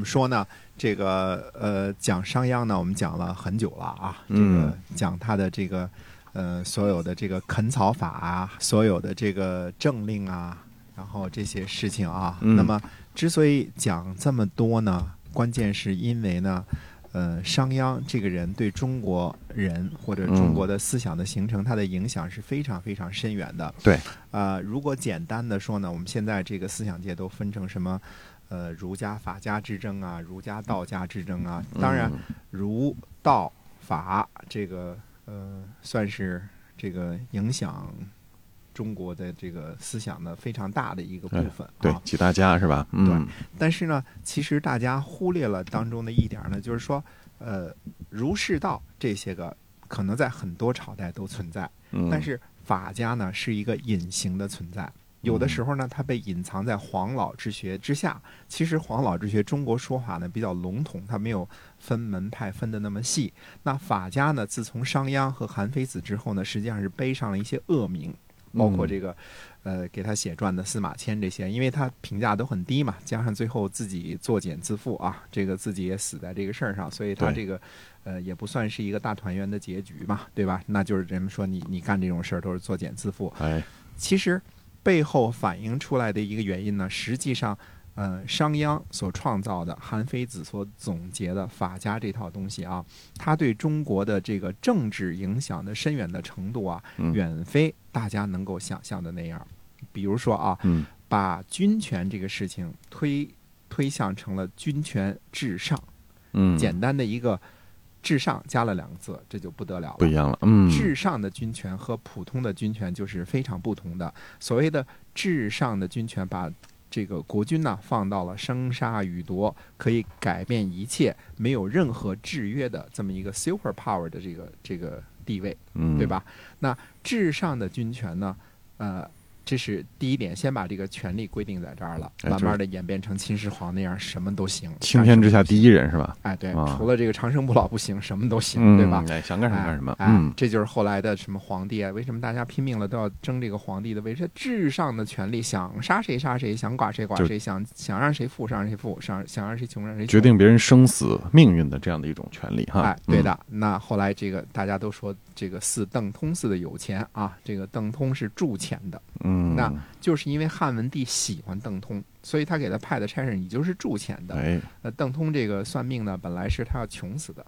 怎么说呢？这个呃，讲商鞅呢，我们讲了很久了啊。这嗯个讲他的这个呃，所有的这个垦草法啊，所有的这个政令啊，然后这些事情啊。嗯那么之所以讲这么多呢，关键是因为呢。呃，商鞅这个人对中国人或者中国的思想的形成，他的影响是非常非常深远的。对，呃，如果简单的说呢，我们现在这个思想界都分成什么？呃，儒家、法家之争啊，儒家、道家之争啊。当然，嗯儒、道、法这个呃，算是这个影响中国的这个思想的非常大的一个部分、啊。对几大家是吧？嗯，但是呢，其实大家忽略了当中的一点呢，就是说，呃，儒释道这些个可能在很多朝代都存在，嗯但是法家呢是一个隐形的存在。有的时候呢，它被隐藏在黄老之学之下。其实黄老之学中国说法呢比较笼统，它没有分门派分的那么细。那法家呢，自从商鞅和韩非子之后呢，实际上是背上了一些恶名，包括这个，呃，给他写传的司马迁这些，因为他评价都很低嘛，加上最后自己作茧自缚啊，这个自己也死在这个事儿上，所以他这个，呃，也不算是一个大团圆的结局嘛，对吧？那就是人们说你你干这种事儿都是作茧自缚，哎，其实背后反映出来的一个原因呢，实际上，呃，商鞅所创造的，韩非子所总结的法家这套东西啊，它对中国的这个政治影响的深远的程度啊，嗯远非大家能够想象的那样。比如说啊，嗯把军权这个事情推推向成了军权至上，嗯，简单的一个至上加了两个字，这就不得了了。不一样了，嗯，至上的军权和普通的军权就是非常不同的。所谓的至上的军权，把这个国君呢放到了生杀予夺，可以改变一切，没有任何制约的这么一个 super power 的这个这个地位，嗯，对？吧？那至上的军权呢，呃。这是第一点，先把这个权力规定在这儿了，哎慢慢的演变成秦始皇那样，什么都行。青天之下第一人是吧？哎，对，啊除了这个长生不老不行，什么都行，嗯，对吧？哎，想干什么干什么，哎，这就是后来的什么皇帝啊？为什么大家拼命了都要争这个皇帝的位置？至上的权利，想杀谁杀谁，想剐谁剐谁，想想让谁富让谁富，想想让谁穷让谁穷决定别人生死命运的这样的一种权利哈。哎，对的。那后来这个大家都说这个似邓通似的有钱啊，这个邓通是铸钱的，嗯，那嗯，就是因为汉文帝喜欢邓通，所以他给他派的差事，你就是铸钱的。哎，那邓通这个算命呢，本来是他要穷死的。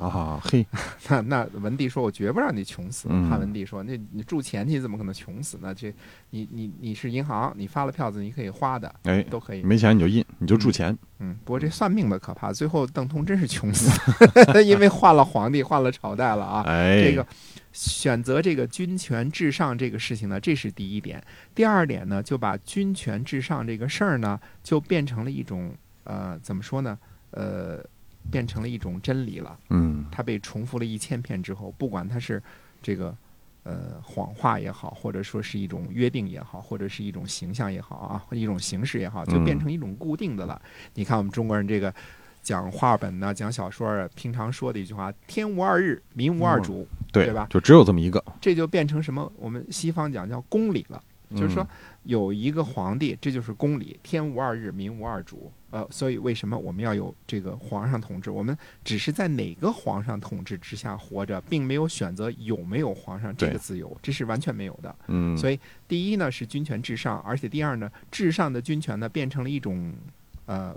啊，啊，嘿，那那文帝说：“我绝不让你穷死。嗯汉文帝说：“那你铸钱你怎么可能穷死呢？这你你你是银行，你发了票子你可以花的，哎，都可以。没钱你就印，你就铸钱，嗯，不过这算命的可怕，最后邓通真是穷死，因为换了皇帝，换了朝代了啊。哎，这个选择这个军权至上这个事情呢，这是第一点。第二点呢，就把军权至上这个事儿呢，就变成了一种呃，怎么说呢？呃，变成了一种真理了。嗯，它被重复了一千遍之后，不管它是这个呃谎话也好，或者说是一种约定也好，或者是一种形象也好啊，或者一种形式也好，就嗯变成一种固定的了。你看我们中国人这个讲话本呢，讲小说啊，平常说的一句话“天无二日，民无二主”，对对吧就只有这么一个，这就变成什么？我们西方讲叫公理了。就是说嗯，有一个皇帝，这就是公理，天无二日，民无二主。呃，所以为什么我们要有这个皇上统治？我们只是在哪个皇上统治之下活着，并没有选择有没有皇上这个自由，这是完全没有的。嗯，所以第一呢是君权至上，而且第二呢，至上的君权呢变成了一种呃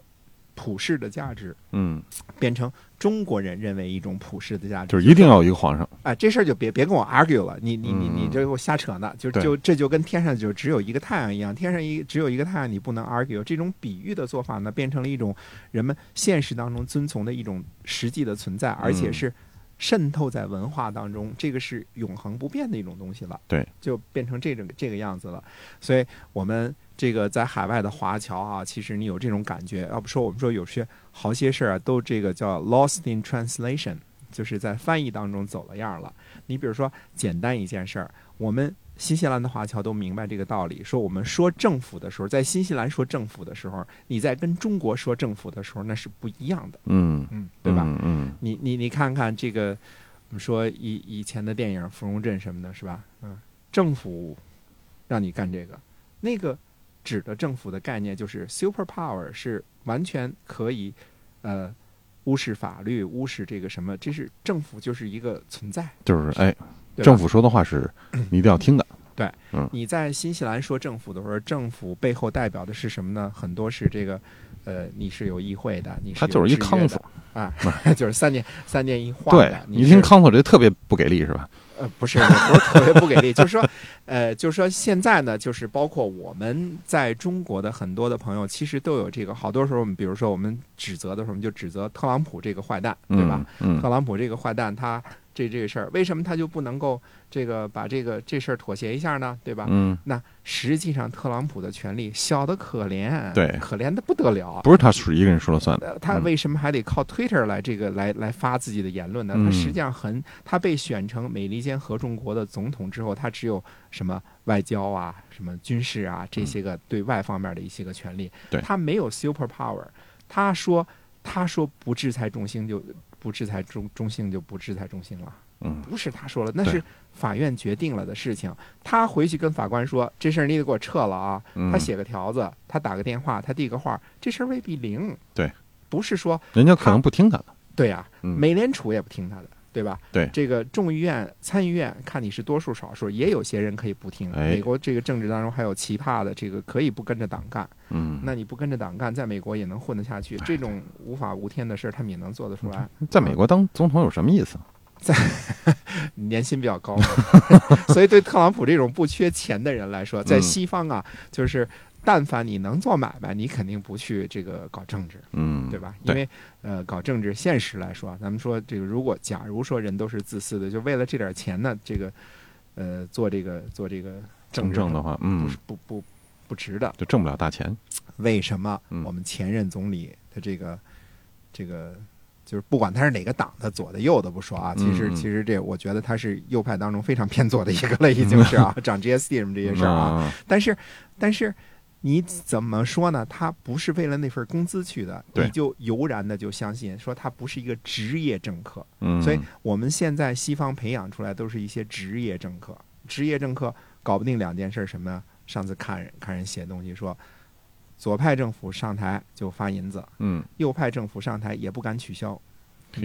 普世的价值，嗯，变成中国人认为一种普世的价值，就是一定要有一个皇上，哎，这事儿就别别跟我 argue 了，你你你你嗯。这给我瞎扯呢，就就这就跟天上就只有一个太阳一样，天上一只有一个太阳，你不能 argue。这种比喻的做法呢，变成了一种人们现实当中遵从的一种实际的存在，而且嗯。是渗透在文化当中，这个是永恒不变的一种东西了。对，就变成这种这个样子了。所以我们这个在海外的华侨啊，其实你有这种感觉，要不说我们说有些好些事儿啊，都这个叫 lost in translation，就是在翻译当中走了样了。你比如说简单一件事儿，我们新西兰的华侨都明白这个道理，说我们说政府的时候，在新西兰说政府的时候，你在跟中国说政府的时候，那是不一样的，嗯，嗯，对吧？嗯嗯，你你你看看这个，我们说以以前的电影《芙蓉镇》什么的，是吧？嗯，政府让你干这个，那个指的政府的概念就是 super power，是完全可以呃无视法律，无视这个什么，这是政府就是一个存在。就是哎，政府说的话是你一定要听的。对你在新西兰说政府的时候，政府背后代表的是什么呢？很多是这个，呃，你是有议会的，你是它就是一啊，就是三年三年一换对的。你一听是 council 这特别不给力是吧？呃，不是，不是特别不给力，就是说，呃，就是说现在呢，就是包括我们在中国的很多的朋友，其实都有这个，好多时候我们比如说我们指责的时候，我们就指责特朗普这个坏蛋，对吧？嗯？嗯，特朗普这个坏蛋，他这这个事儿，为什么他就不能够这个把这个这事儿妥协一下呢？对吧？嗯，那实际上特朗普的权力小的可怜，对可怜的不得了。不是他属一个人说了算的。呃他嗯为什么还得靠 Twitter 来这个来来发自己的言论呢？他嗯实际上很，他被选成美利坚合众国的总统之后，他只有什么外交啊、什么军事啊这些个对外方面的一些个权利，嗯对他没有 super power。他说他说不制裁中兴就不制裁中中兴就不制裁中兴了。嗯，不是他说了，那是法院决定了的事情。他回去跟法官说，这事儿你得给我撤了啊。嗯他写个条子，他打个电话，他递个话，这事儿未必灵。对，不是说人家可能不听他的。对呀、嗯美联储也不听他的，对吧？对这个众议院、参议院，看你是多数少数，也有些人可以不听。哎美国这个政治当中还有奇葩的，这个可以不跟着党干。嗯，那你不跟着党干，在美国也能混得下去。这种无法无天的事儿，他们也能做得出来。在美国当总统有什么意思？在 年薪比较高，所以对特朗普这种不缺钱的人来说，在嗯西方啊，就是但凡你能做买卖，你肯定不去这个搞政治，嗯，对吧？因为呃，搞政治现实来说，咱们说这个，如果假如说人都是自私的，就为了这点钱呢，这个呃，做这个做这个政治真正的话，不嗯是，不不不值的。就挣不了大钱。为什么嗯我们前任总理的这个这个就是不管他是哪个党的，左的右的不说啊，其实其实这我觉得他是右派当中非常偏左的一个了，已经是啊，涨 GST 什么这些事儿啊。啊，但是但是你怎么说呢？他不是为了那份工资去的，你就油然的就相信说他不是一个职业政客。嗯，所以我们现在西方培养出来都是一些职业政客，职业政客搞不定两件事什么呢？上次看人看人写东西说，左派政府上台就发银子，嗯，右派政府上台也不敢取消。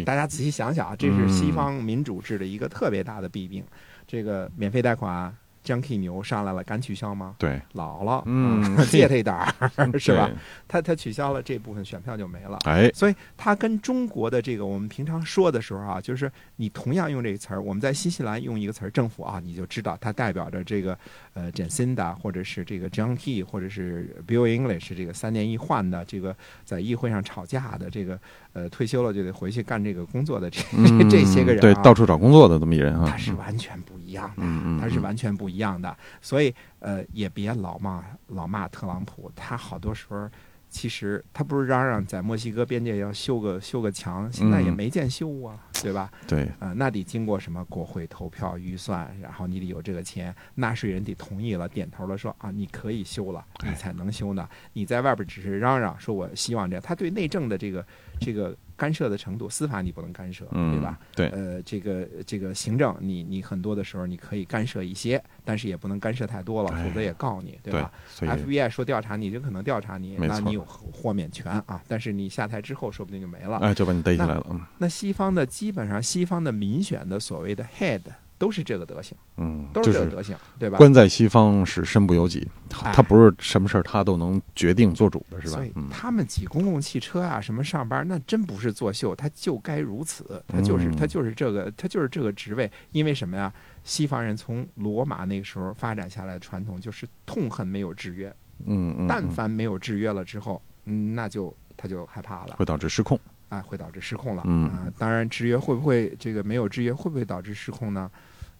大家仔细想想啊，这是西嗯方民主制的一个特别大的弊病。这个免费贷款，Junkie 牛上来了，敢取消吗？对，老了，嗯借他一点儿，是吧？？他他取消了这部分选票就没了。哎，所以他跟中国的这个我们平常说的时候啊，就是你同样用这个词儿，我们在新西兰用一个词儿“政府”啊，你就知道它代表着这个呃 Jacinda 或者是这个 John Key 或者是 Bill English 这个三年一换的这个在议会上吵架的这个呃退休了就得回去干这个工作的这、嗯 这些个人、啊，对，到处找工作的这么一人啊，他是完全不一样的。嗯嗯，它是嗯完全不一样的，所以呃，也别老骂老骂特朗普，他好多时候其实他不是嚷嚷在墨西哥边界要修个修个墙，现在也嗯没见修啊，对吧？对，呃，那得经过什么国会投票预算，然后你得有这个钱，纳税人得同意了，点头了，说啊你可以修了，你哎才能修呢。你在外边只是嚷嚷说我希望这样，他对内政的这个这个干涉的程度，司法你不能干涉，嗯，对吧？？对，呃，这个这个行政，你你很多的时候你可以干涉一些，但是也不能干涉太多了，哎否则也告你，对对吧所以？FBI 说调查你，就可能调查你，那你有豁免权啊，但是你下台之后，说不定就没了。哎，就把你逮起来了，嗯那西方的基本上，西方的民选的所谓的 head 都是这个德行，嗯，都是是这个德行，对吧？官在西方是身不由己，哎。他不是什么事儿他都能决定做主的，是吧？所以？嗯，他们挤公共汽车啊，什么上班，那真不是作秀，他就该如此，他就是嗯。他就是这个他就是这个职位，因为什么呀？西方人从罗马那个时候发展下来的传统就是痛恨没有制约，嗯嗯，但嗯凡没有制约了之后，嗯，那就他就害怕了，会导致失控，啊，会导致失控了。嗯啊，当然制约会不会这个没有制约会不会导致失控呢？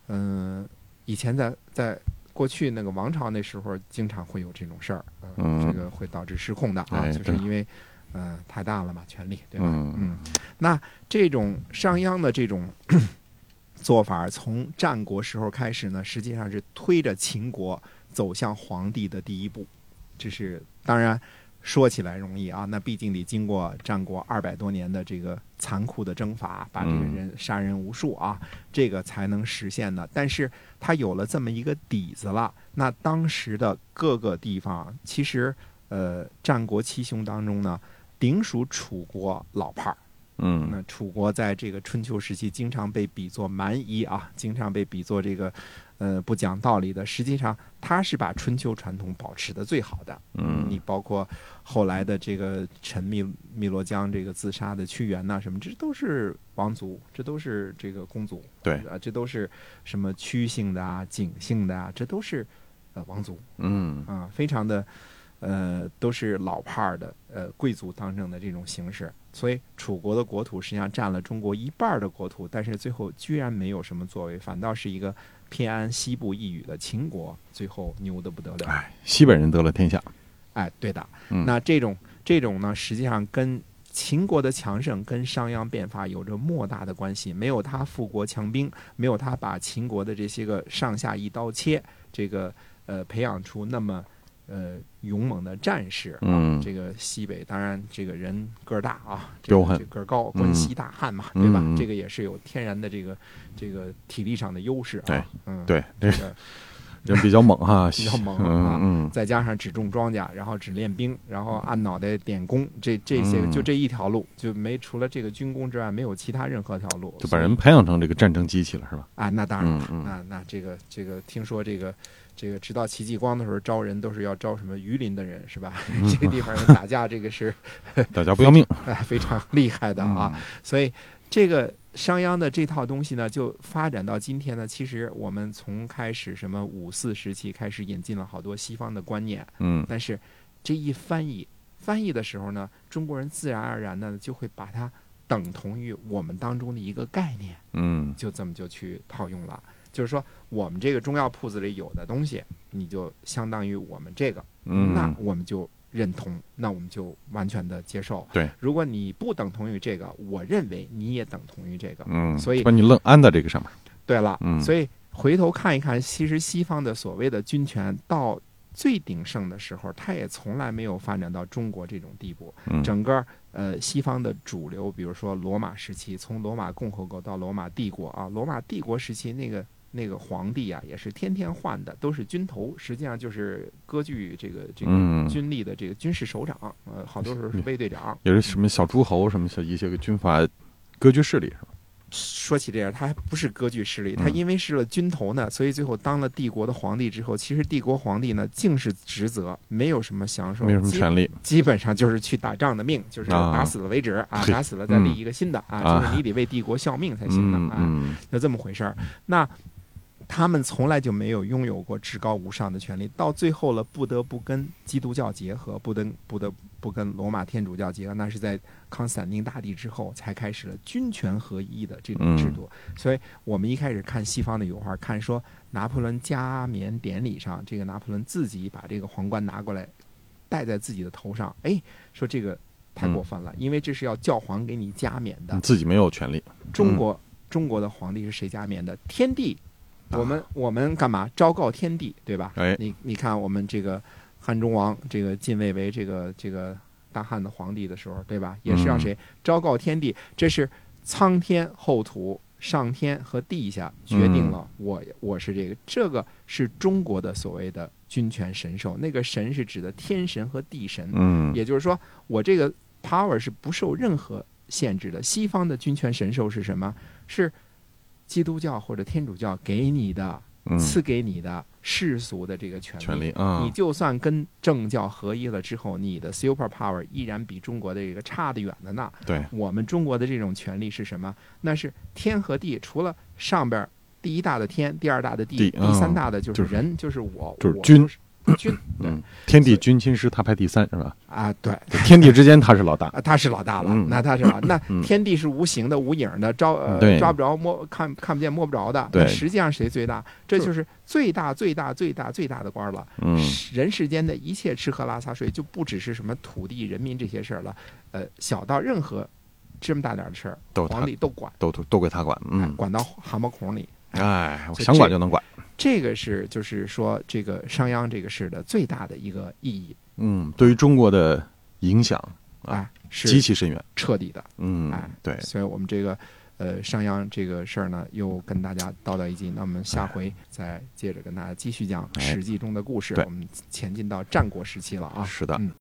嗯、以前在在过去那个王朝那时候，经常会有这种事儿，呃嗯这个会导致失控的啊，哎就是因为嗯太大了嘛，权力对吧？嗯嗯，那这种商鞅的这种 做法，从战国时候开始呢，实际上是推着秦国走向皇帝的第一步。这是当然说起来容易啊，那毕竟得经过战国二百多年的这个残酷的征伐，把这个人杀人无数啊，这个才能实现的。但是他有了这么一个底子了，那当时的各个地方，其实呃，战国七雄当中呢。顶属楚国老派儿。嗯那楚国在这个春秋时期经常被比作蛮夷啊，经常被比作这个呃不讲道理的。实际上，他是把春秋传统保持的最好的。嗯你包括后来的这个陈汨汨罗江这个自杀的屈原呐、什么，这都是王族，这都是这个公族。对啊，这都是什么屈姓的啊、景姓的啊，这都是呃王族嗯啊，非常的呃都是老派儿的呃贵族当政的这种形式。所以楚国的国土实际上占了中国一半儿的国土，但是最后居然没有什么作为，反倒是一个偏安西部一隅的秦国，最后牛的不得了。哎，西北人得了天下。哎，对的。嗯那这种这种呢，实际上跟秦国的强盛跟商鞅变法有着莫大的关系。没有他富国强兵，没有他把秦国的这些个上下一刀切，这个呃培养出那么呃勇猛的战士啊。嗯这个西北当然这个人个儿大啊，这个个儿高，关西大汉嘛，对吧？这个也是有天然的这个这个体力上的优势啊。对，嗯，对，这这个人比较猛哈，比较猛啊再加上只种庄稼，然后只练兵，然后按脑袋点工，这这些嗯就这一条路，就没除了这个军工之外，没有其他任何条路。就把人培养成这个战争机器了，是吧？啊，那当然了，那那这个这个，听说这个这个，直到戚继光的时候招人都是要招什么榆林的人是吧？嗯 这个地方人打架，这个是打架不要命哎 非常厉害的啊。嗯所以这个商鞅的这套东西呢，就发展到今天呢。其实我们从开始什么五四时期开始引进了好多西方的观念，嗯但是这一翻译，翻译的时候呢，中国人自然而然的就会把它等同于我们当中的一个概念，嗯就这么就去套用了。就是说，我们这个中药铺子里有的东西，你就相当于我们这个，嗯那嗯，我们就认同，那我们就完全的接受。对，如果你不等同于这个，我认为你也等同于这个。嗯，所以把你愣安在这个上面。对了，嗯所以回头看一看，其实西方的所谓的军权到最鼎盛的时候，它也从来没有发展到中国这种地步。嗯整个呃西方的主流，比如说罗马时期，从罗马共和国到罗马帝国啊，罗马帝国时期那个。那个皇帝啊，也是天天换的，都是军头，实际上就是割据这个这个嗯军力的这个军事首长，呃，好多时候是卫队长。也是什么小诸侯，什么小一些个军阀割据势力是吧？说起这样，他还不是割据势力，他嗯因为是了军头呢，所以最后当了帝国的皇帝之后，其实帝国皇帝呢尽是职责，没有什么享受，没有什么权利。基本上就是去打仗的命，就是啊打死了为止啊，嘿打死了再立一个新的啊，啊就是你得为帝国效命才行的啊，就这么回事儿。那他们从来就没有拥有过至高无上的权利，到最后了，不得不跟基督教结合，不得不得不跟罗马天主教结合，那是在康斯坦丁大帝之后才开始了军权合一的这种制度。所以我们一开始看西方的油画，看说拿破仑加冕典礼上，这个拿破仑自己把这个皇冠拿过来戴在自己的头上，哎，说这个太过分了，因为这是要教皇给你加冕的你。自己没有权利。中国中国的皇帝是谁加冕的？天帝。啊我们我们干嘛？昭告天地，对吧？哎你你看我们这个汉中王这个晋位为这个这个大汉的皇帝的时候，对吧？也是让谁昭告天地？这是苍天厚土。上天和地下决定了我，我是这个，这个是中国的所谓的君权神授。那个神是指的天神和地神，嗯也就是说，我这个 power 是不受任何限制的。西方的君权神授是什么？是基督教或者天主教给你的、嗯，赐给你的世俗的这个权利。权利啊你，就算跟政教合一了之后，你的 super power 依然比中国的这个差得远的呢。对，我们中国的这种权利是什么？那是天和地，除了上边第一大的天，第二大的地，地第三大的就就是是人，就是我，我就是君就是君，对嗯，天地君亲师，他排第三是吧？啊，对，天地之间他是老大。啊，他是老大了，嗯那他是老，那嗯天地是无形的、无影的，招呃抓不着、摸看看不见、摸不着的。对实际上谁最大？这就是最大、最大、最大、最大的官了。嗯人世间的一切吃喝拉撒睡，就不只是什么土地、人民这些事儿了，呃，小到任何这么大点儿的事儿，都他皇帝都管，都都都归他管。哎嗯，管到汗毛孔里。哎，想管就能管。这个是就是说这个商鞅这个事的最大的一个意义嗯，对于中国的影响啊，是，极其深远。彻底的。嗯哎，对，所以我们这个呃商鞅这个事儿呢，又跟大家叨叨一句。那我们下回再接着跟大家继续讲《哎史记》中的故事。对我们前进到战国时期了啊。是的嗯。